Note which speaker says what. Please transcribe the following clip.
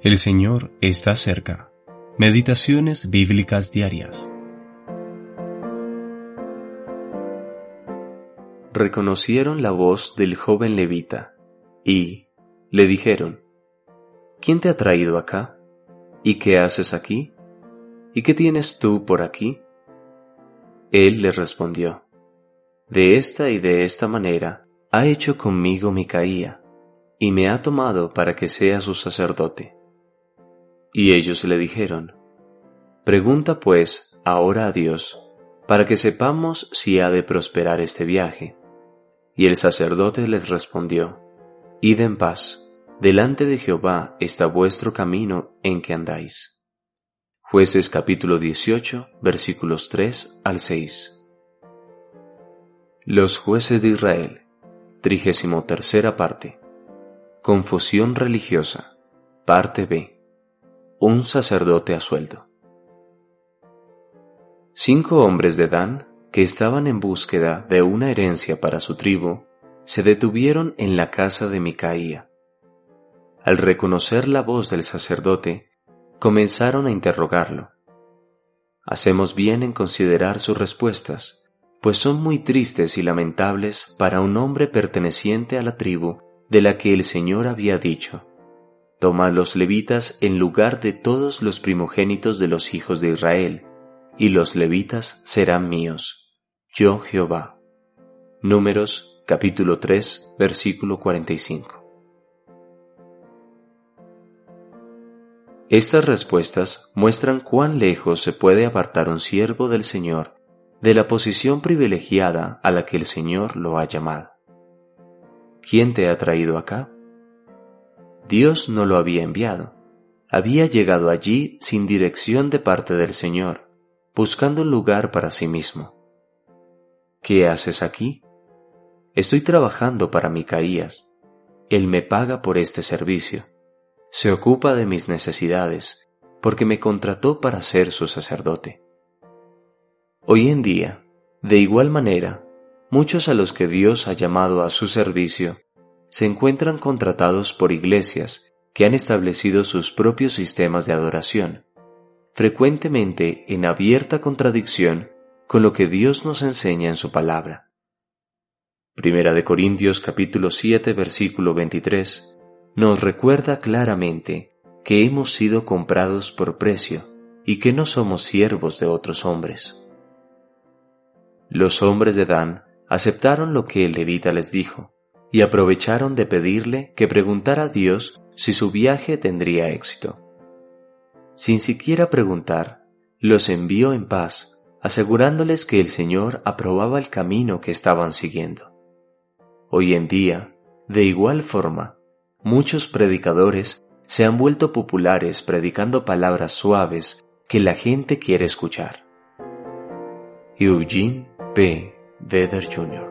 Speaker 1: El Señor está cerca. Meditaciones bíblicas diarias.
Speaker 2: Reconocieron la voz del joven levita y le dijeron, ¿quién te ha traído acá? ¿Y qué haces aquí? ¿Y qué tienes tú por aquí? Él le respondió, De esta y de esta manera ha hecho conmigo Micaía, y me ha tomado para que sea su sacerdote. Y ellos le dijeron, Pregunta pues ahora a Dios, para que sepamos si ha de prosperar este viaje. Y el sacerdote les respondió, Id en paz, delante de Jehová está vuestro camino en que andáis. Jueces capítulo 18 versículos 3 al 6. Los jueces de Israel, trigésimo tercera parte. Confusión religiosa, parte B un sacerdote a sueldo. Cinco hombres de Dan, que estaban en búsqueda de una herencia para su tribu, se detuvieron en la casa de Micaía. Al reconocer la voz del sacerdote, comenzaron a interrogarlo. Hacemos bien en considerar sus respuestas, pues son muy tristes y lamentables para un hombre perteneciente a la tribu de la que el Señor había dicho, Toma los levitas en lugar de todos los primogénitos de los hijos de Israel, y los levitas serán míos. Yo Jehová. Números capítulo 3 versículo 45. Estas respuestas muestran cuán lejos se puede apartar un siervo del Señor de la posición privilegiada a la que el Señor lo ha llamado. ¿Quién te ha traído acá? Dios no lo había enviado. Había llegado allí sin dirección de parte del Señor, buscando un lugar para sí mismo. ¿Qué haces aquí? Estoy trabajando para Micaías. Él me paga por este servicio. Se ocupa de mis necesidades, porque me contrató para ser su sacerdote. Hoy en día, de igual manera, muchos a los que Dios ha llamado a su servicio se encuentran contratados por iglesias que han establecido sus propios sistemas de adoración, frecuentemente en abierta contradicción con lo que Dios nos enseña en su palabra. Primera de Corintios capítulo 7 versículo 23 nos recuerda claramente que hemos sido comprados por precio y que no somos siervos de otros hombres. Los hombres de Dan aceptaron lo que el levita les dijo, y aprovecharon de pedirle que preguntara a Dios si su viaje tendría éxito. Sin siquiera preguntar, los envió en paz, asegurándoles que el Señor aprobaba el camino que estaban siguiendo. Hoy en día, de igual forma, muchos predicadores se han vuelto populares predicando palabras suaves que la gente quiere escuchar. Eugene P. Vedder Jr.